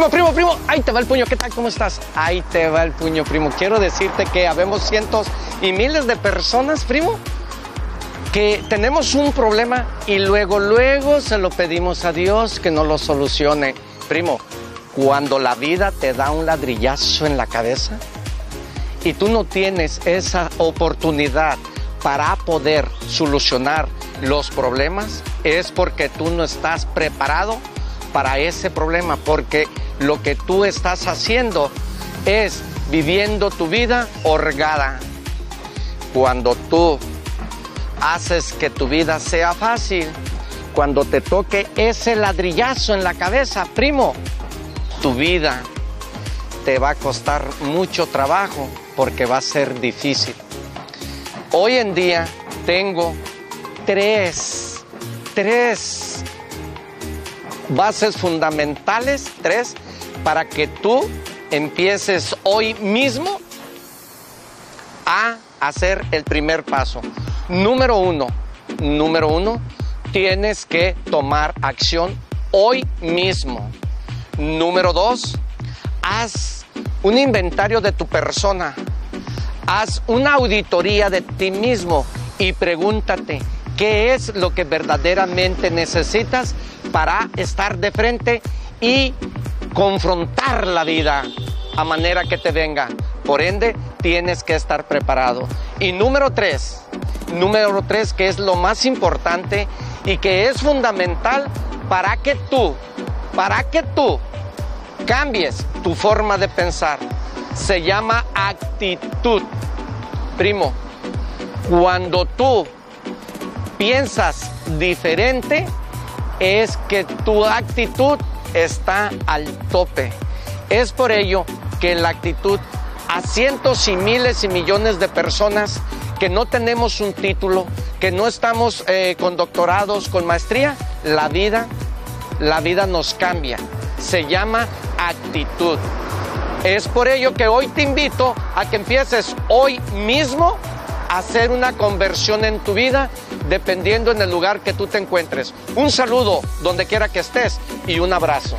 Primo, primo, primo, ahí te va el puño, ¿qué tal? ¿Cómo estás? Ahí te va el puño, primo. Quiero decirte que habemos cientos y miles de personas, primo, que tenemos un problema y luego, luego se lo pedimos a Dios que nos lo solucione. Primo, cuando la vida te da un ladrillazo en la cabeza y tú no tienes esa oportunidad para poder solucionar los problemas, es porque tú no estás preparado para ese problema, porque lo que tú estás haciendo es viviendo tu vida orgada. Cuando tú haces que tu vida sea fácil, cuando te toque ese ladrillazo en la cabeza, primo, tu vida te va a costar mucho trabajo porque va a ser difícil. Hoy en día tengo tres, tres bases fundamentales, tres, para que tú empieces hoy mismo a hacer el primer paso. Número uno, número uno, tienes que tomar acción hoy mismo. Número dos, haz un inventario de tu persona. Haz una auditoría de ti mismo y pregúntate qué es lo que verdaderamente necesitas para estar de frente y confrontar la vida a manera que te venga. Por ende, tienes que estar preparado. Y número tres, número tres, que es lo más importante y que es fundamental para que tú, para que tú cambies tu forma de pensar. Se llama actitud. Primo, cuando tú piensas diferente, es que tu actitud está al tope. Es por ello que la actitud a cientos y miles y millones de personas que no tenemos un título, que no estamos eh, con doctorados, con maestría, la vida, la vida nos cambia. Se llama actitud. Es por ello que hoy te invito a que empieces hoy mismo hacer una conversión en tu vida dependiendo en el lugar que tú te encuentres. Un saludo donde quiera que estés y un abrazo.